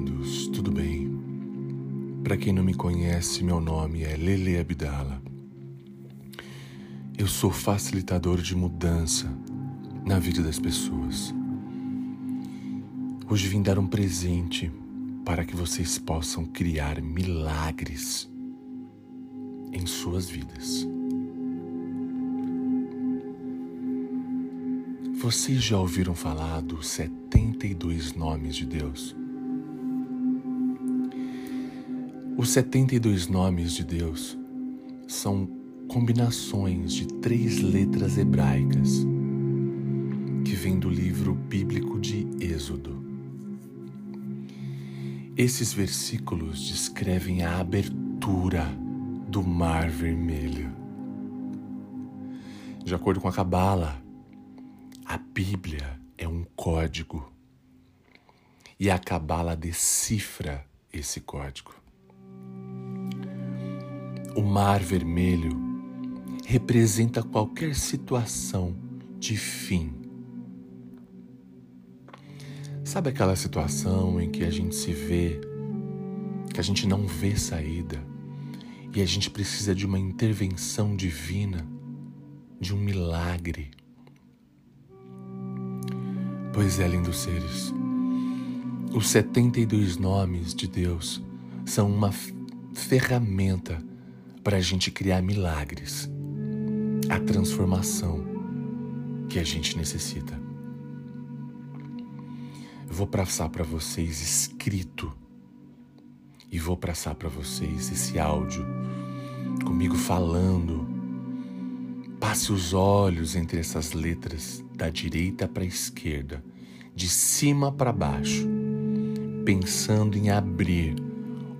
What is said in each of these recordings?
amados, tudo bem? Para quem não me conhece, meu nome é Lele Abdala. Eu sou facilitador de mudança na vida das pessoas. Hoje vim dar um presente para que vocês possam criar milagres em suas vidas. Vocês já ouviram falar dos 72 nomes de Deus? Os 72 nomes de Deus são combinações de três letras hebraicas que vêm do livro bíblico de Êxodo. Esses versículos descrevem a abertura do Mar Vermelho. De acordo com a Cabala, a Bíblia é um código e a Cabala decifra esse código. O Mar Vermelho representa qualquer situação de fim. Sabe aquela situação em que a gente se vê, que a gente não vê saída e a gente precisa de uma intervenção divina, de um milagre? Pois é, lindos seres, os 72 nomes de Deus são uma ferramenta para a gente criar milagres, a transformação que a gente necessita. Eu vou passar para vocês escrito. E vou passar para vocês esse áudio comigo falando. Passe os olhos entre essas letras da direita para a esquerda, de cima para baixo, pensando em abrir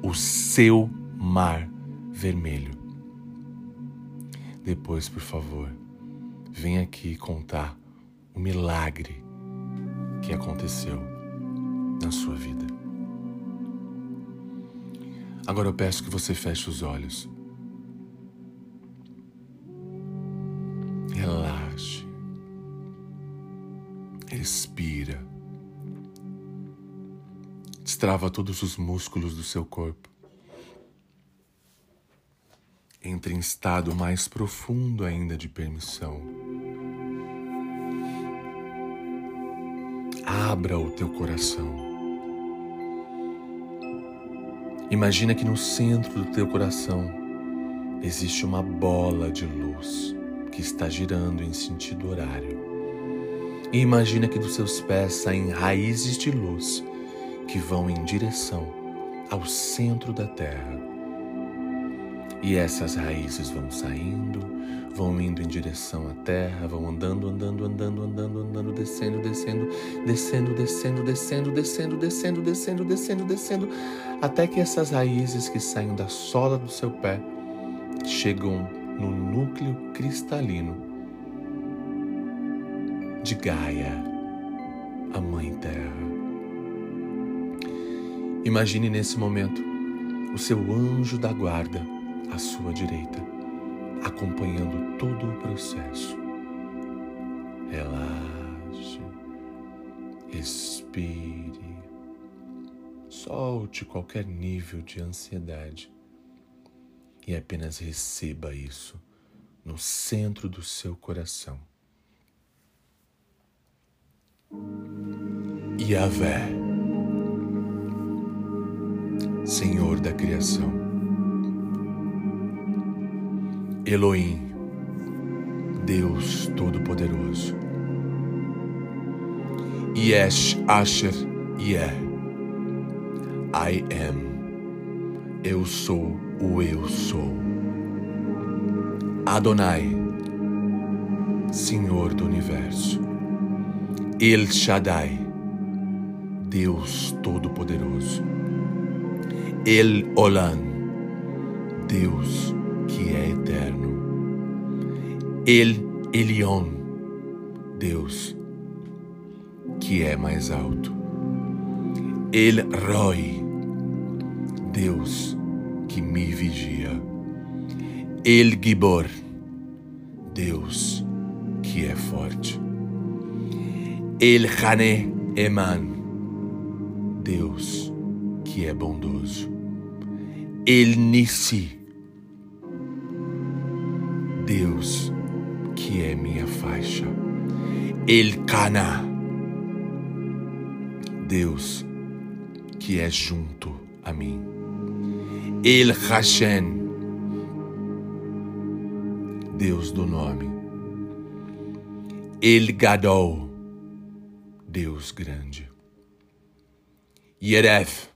o seu mar vermelho. Depois, por favor, venha aqui contar o milagre que aconteceu na sua vida. Agora eu peço que você feche os olhos. Respira. Destrava todos os músculos do seu corpo. Entre em estado mais profundo ainda de permissão. Abra o teu coração. Imagina que no centro do teu coração existe uma bola de luz que está girando em sentido horário. E imagina que dos seus pés saem raízes de luz que vão em direção ao centro da terra. E essas raízes vão saindo, vão indo em direção à terra, vão andando, andando, andando, andando, andando, descendo, descendo, descendo, descendo, descendo, descendo, descendo, descendo, descendo, descendo, até que essas raízes que saem da sola do seu pé chegam no núcleo cristalino de Gaia, a Mãe Terra. Imagine nesse momento o seu anjo da guarda à sua direita, acompanhando todo o processo. Relaxe, respire, solte qualquer nível de ansiedade e apenas receba isso no centro do seu coração. Yahvé, Senhor da criação, Elohim, Deus Todo-Poderoso, Yesh Asher Yeh, I am, eu sou o eu sou, Adonai, Senhor do Universo, El Shaddai, Deus Todo-Poderoso. El Olam, Deus que é eterno. El Elion, Deus que é mais alto. El Roy, Deus que me vigia. El Gibor, Deus que é forte. El Hané Eman, Deus que é bondoso. El Nissi, Deus que é minha faixa. El Cana, Deus que é junto a mim. El Hashem, Deus do nome. El Gadol, Deus grande. Yeref,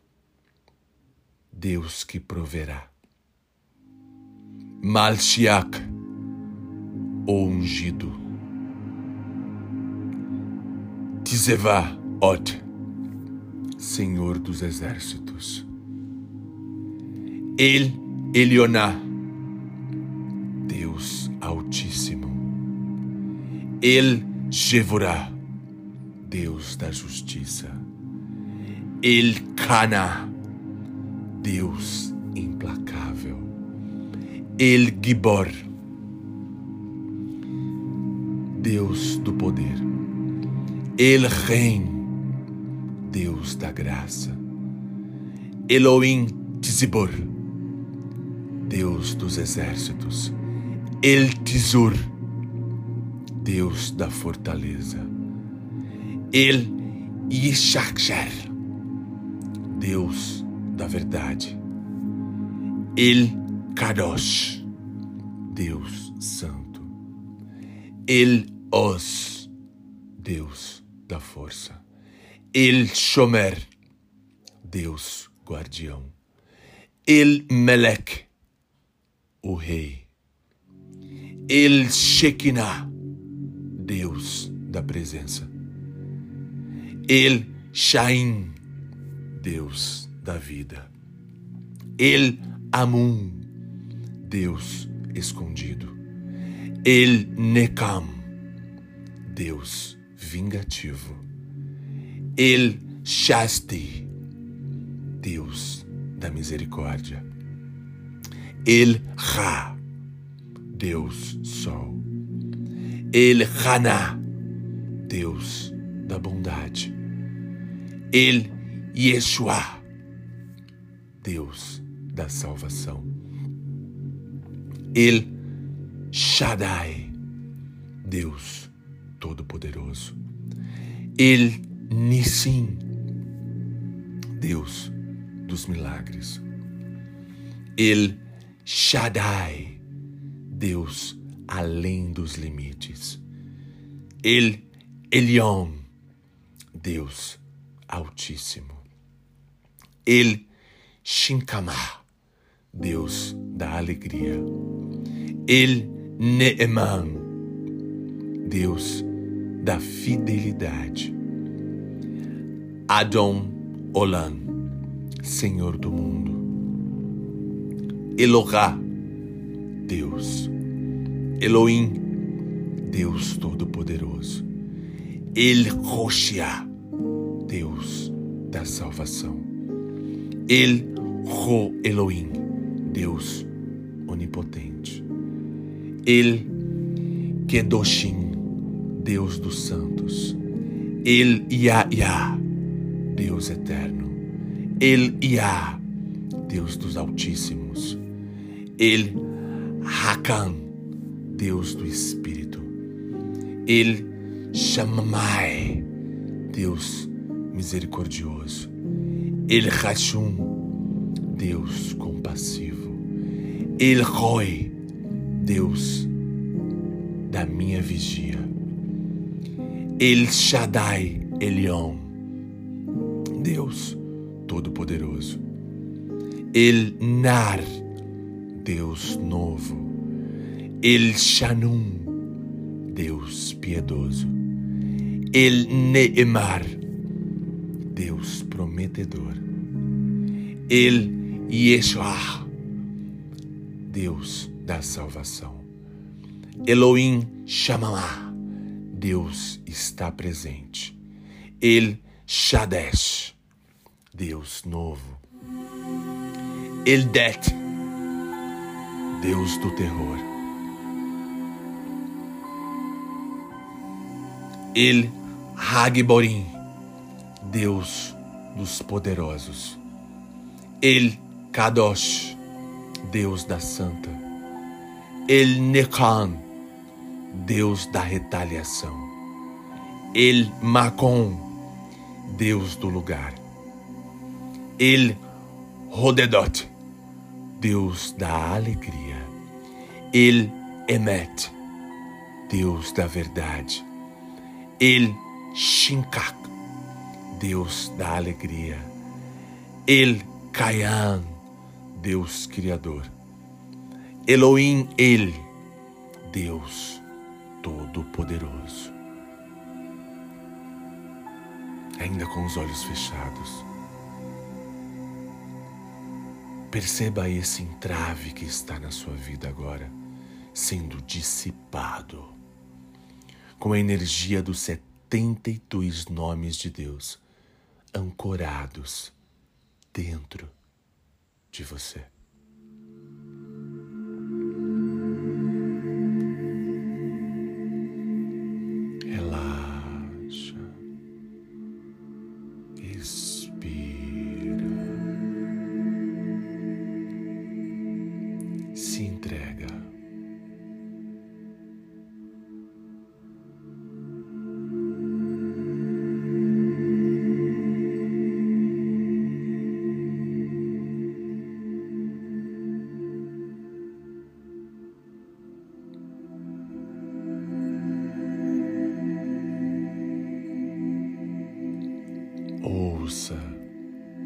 Deus que proverá. Malchiach, o ungido. Tizevá, Ot, Senhor dos exércitos. El Elioná, Deus Altíssimo. El Jevorá, Deus da justiça. El Cana, Deus implacável. El Gibor, Deus do poder. El Rein, Deus da graça. Elohim Tzibor, Deus dos exércitos. El Tizur, Deus da fortaleza. El Yishakshar, Deus da verdade. El Kadosh, Deus santo. El Os, Deus da força. El Shomer, Deus guardião. El Melech, o rei. El Shekinah, Deus da presença. El Shain, Deus da vida. El Amun, Deus escondido. El Nekam, Deus vingativo. El Shasti, Deus da misericórdia. El Ra, Deus Sol. El Haná, Deus da bondade. El Yeshua, Deus da salvação. El Shaddai, Deus Todo-Poderoso. El Nissim, Deus dos milagres. El Shaddai, Deus além dos limites. El Elion, Deus Altíssimo. El Shinkamah, Deus da alegria. El Neeman, Deus da fidelidade. Adon Olam, Senhor do mundo. Elohá, Deus. Elohim, Deus Todo-Poderoso. El Roshia, Deus da salvação. El Ro Elohim, Deus onipotente. El Kedoshim, Deus dos santos. El Yahya, Deus eterno. El Yah, Deus dos altíssimos. El Hakan, Deus do Espírito. El Shammai, Deus misericordioso. El Hashum, Deus compassivo. El Roy, Deus da minha vigia. El Shaddai Elion, Deus Todo-Poderoso. El Nar, Deus novo. El Shanum, Deus piedoso. El Neemar, Deus prometedor. El Yeshua, Deus da salvação. Elohim Shammah, Deus está presente. El Shadesh, Deus novo. El Det, Deus do terror. El Hagborim, Deus dos poderosos. El Kadosh, Deus da Santa. El Nekan, Deus da retaliação. El Macon, Deus do lugar. El Rodedot, Deus da alegria. El Emet, Deus da verdade. El Shinkak, Deus da alegria. El Kayan, Deus Criador. Elohim El, Deus Todo-Poderoso. Ainda com os olhos fechados, perceba esse entrave que está na sua vida agora sendo dissipado com a energia dos 72 nomes de Deus ancorados dentro de você. Ouça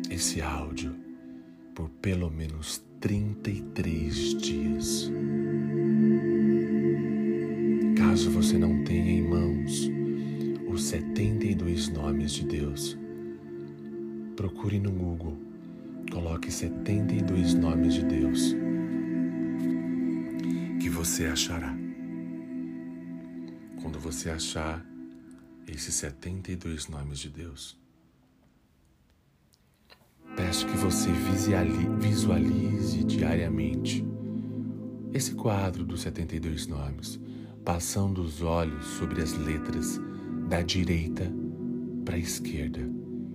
esse áudio por pelo menos 33 dias. Caso você não tenha em mãos os 72 nomes de Deus, procure no Google, coloque 72 nomes de Deus, que você achará. Quando você achar esses 72 nomes de Deus, Peço que você visualize diariamente esse quadro dos 72 nomes, passando os olhos sobre as letras da direita para a esquerda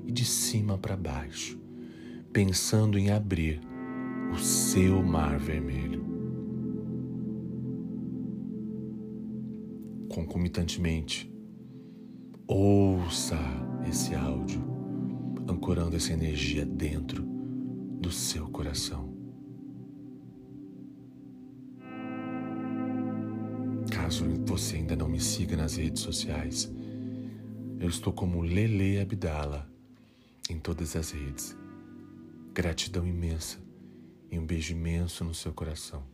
e de cima para baixo, pensando em abrir o seu mar vermelho. Concomitantemente, ouça esse áudio ancorando essa energia dentro do seu coração. Caso você ainda não me siga nas redes sociais, eu estou como Lele Abdala em todas as redes. Gratidão imensa e um beijo imenso no seu coração.